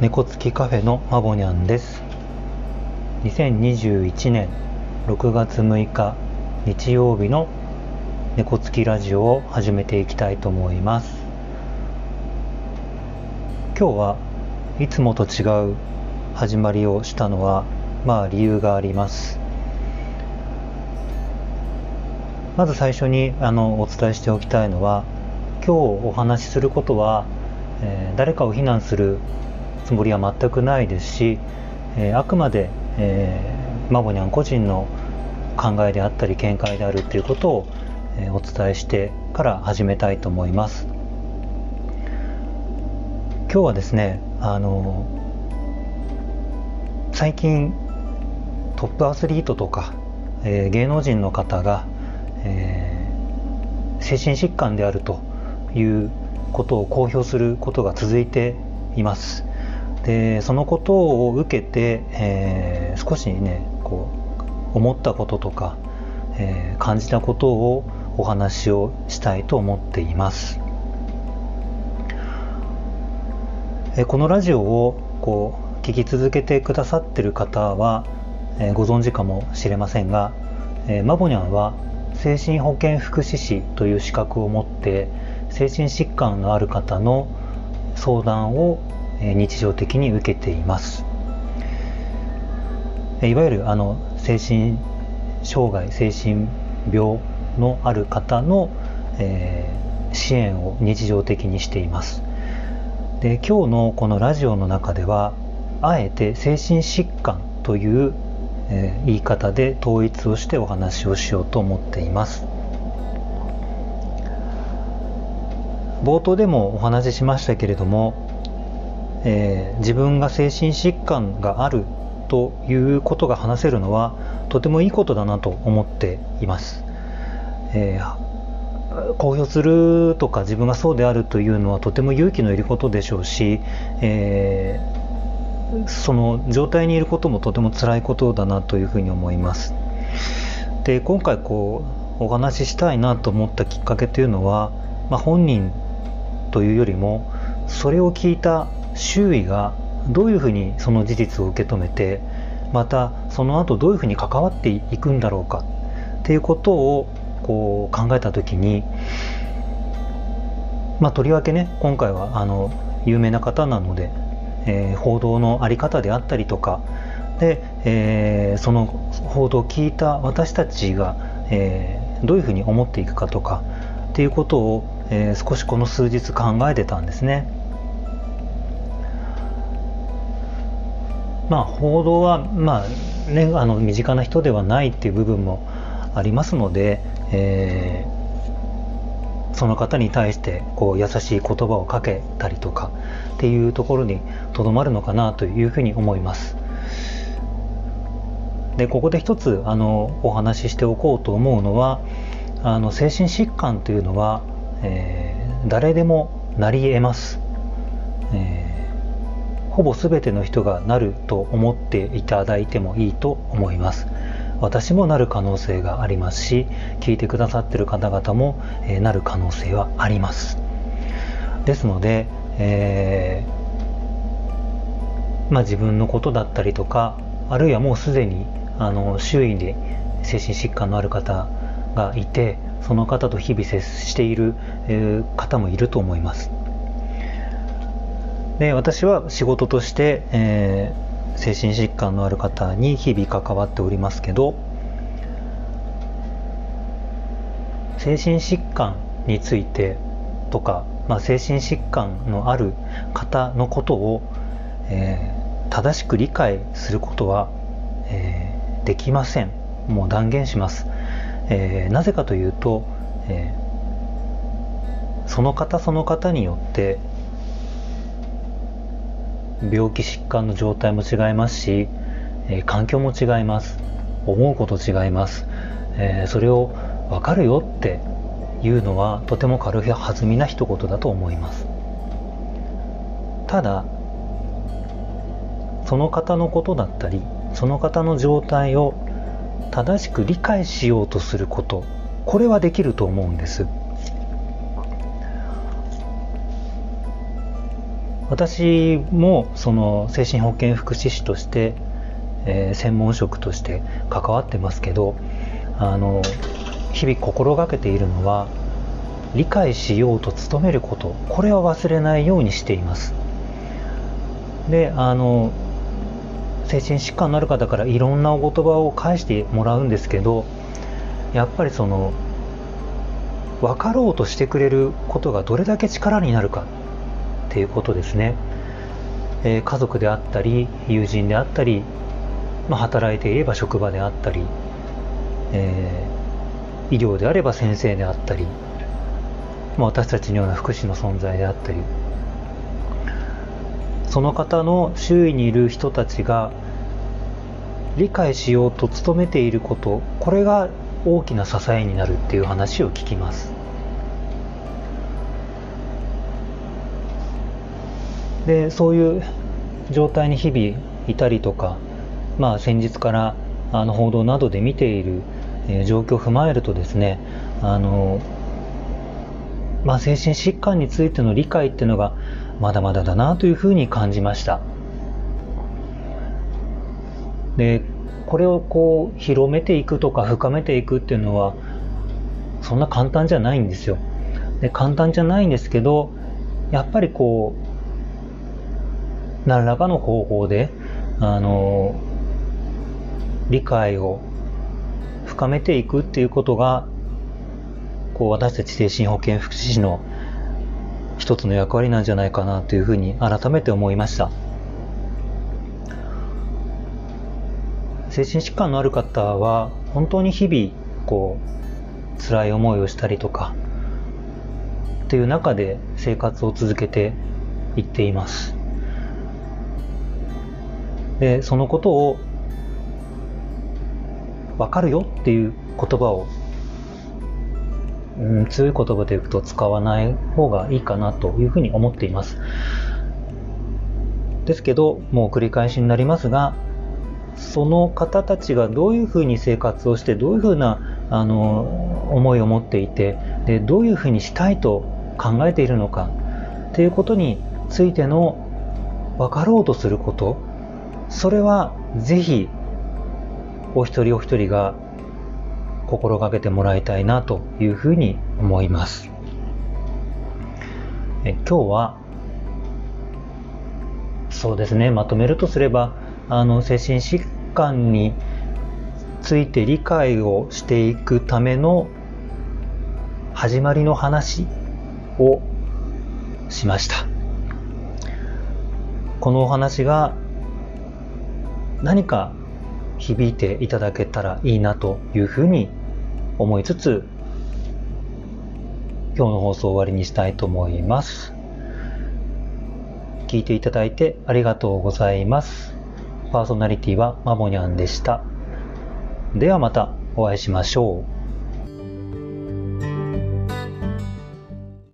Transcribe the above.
猫つきカフェのマボニャンです。2021年6月6日日曜日の猫つきラジオを始めていきたいと思います。今日はいつもと違う始まりをしたのはまあ理由があります。まず最初にあのお伝えしておきたいのは今日お話しすることは、えー、誰かを非難するつもりは全くないですし、えー、あくまで、えー、マボニャン個人の考えであったり見解であるということを、えー、お伝えしてから始めたいと思います。今日はですねあの最近トップアスリートとか、えー、芸能人の方が、えー、精神疾患であるということを公表することが続いています。でそのことを受けて、えー、少しねこう思ったこととか、えー、感じたことをお話をしたいと思っています、えー、このラジオをこう聞き続けてくださってる方は、えご存知かもしれませんが、えマボニャンは精神保健福祉士という資格を持って精神疾患のある方の相談を日常的に受けています。いわゆるあの精神障害精神病のある方の、えー、支援を日常的にしています。で今日のこのラジオの中ではあえて精神疾患という、えー、言い方で統一をしてお話をしようと思っています。冒頭でもお話ししましたけれどもえー、自分が精神疾患があるということが話せるのはとてもいいことだなと思っています。えー、公表するとか自分がそうであるというのはとても勇気のいることでしょうし、えー、その状態にいることもとても辛いことだなというふうに思います。で今回こうお話ししたいなと思ったきっかけというのは、まあ、本人というよりもそれを聞いた周囲がどういうふうにその事実を受け止めてまたその後どういうふうに関わっていくんだろうかっていうことをこう考えた時にまあとりわけね今回はあの有名な方なので、えー、報道の在り方であったりとかで、えー、その報道を聞いた私たちが、えー、どういうふうに思っていくかとかっていうことを、え少しこの数日考えてたんですね。まあ、報道は、まあね、あの身近な人ではないっていう部分もありますので、えー、その方に対してこう優しい言葉をかけたりとかっていうところにとどまるのかなというふうに思います。でここで一つあのお話ししておこうと思うのはあの精神疾患というのは、えー、誰でもなり得ます。えーほぼ全ての人がなると思っていただいてもいいと思います。私もなる可能性がありますし聞いてくださってる方々も、えー、なる可能性はあります。ですので、えー、まあ、自分のことだったりとかあるいはもうすでにあの周囲で精神疾患のある方がいてその方と日々接している、方もいると思います。で私は仕事として、えー、精神疾患のある方に日々関わっておりますけど精神疾患についてとか、まあ、精神疾患のある方のことを、えー、正しく理解することは、えー、できません。もう断言します、えー、なぜかというと、えその方その方によって病気疾患の状態も違いますし、え、環境も違います。思うこと違います、え、それを分かるよっていうのはとても軽い弾みな一言だと思います。ただその方のことだったりその方の状態を正しく理解しようとすることこれはできると思うんです。私もその精神保健福祉士として、えー、専門職として関わってますけどあの日々心がけているのは理解しようと努めること。これは忘れないようにしています。であの精神疾患のある方からいろんなお言葉を返してもらうんですけどやっぱりその分かろうとしてくれることがどれだけ力になるか。っていうことですね、えー、家族であったり友人であったり、まあ、働いていれば職場であったり、えー、医療であれば先生であったり、まあ、私たちのような福祉の存在であったりその方の周囲にいる人たちが理解しようと努めていることこれが大きな支えになるっていう話を聞きます。でそういう状態に日々いたりとかまあ先日からあの報道などで見ている、えー、状況を踏まえるとですねあのまあ、精神疾患についての理解っていうのがまだまだだなというふうに感じました。でこれをこう広めていくとか深めていくっていうのはそんな簡単じゃないんですよ。で簡単じゃないんですけどやっぱりこう何らかの方法であの理解を深めていくっていうことがこう私たち精神保健福祉士の一つの役割なんじゃないかなというふうに改めて思いました。精神疾患のある方は本当に日々こう辛い思いをしたりとかっていう中で生活を続けていっています。でそのことを分かるよっていう言葉をうん、強い言葉で言うと使わない方がいいかなというふうに思っています。ですけど、もう繰り返しになりますが、その方たちがどういうふうに生活をして、どういうふうなあの思いを持っていてで、どういうふうにしたいと考えているのかっていうことについての分かろうとすること、それはぜひお一人お一人が心がけてもらいたいなというふうに思います。え今日はそうですねまとめるとすればあの精神疾患について理解をしていくための始まりの話をしましたこのお話が何か響いていただけたらいいなというふうに思いつつ今日の放送を終わりにしたいと思います。聞いていただいてありがとうございます。パーソナリティはマモニャンでした。ではまたお会いしましょう。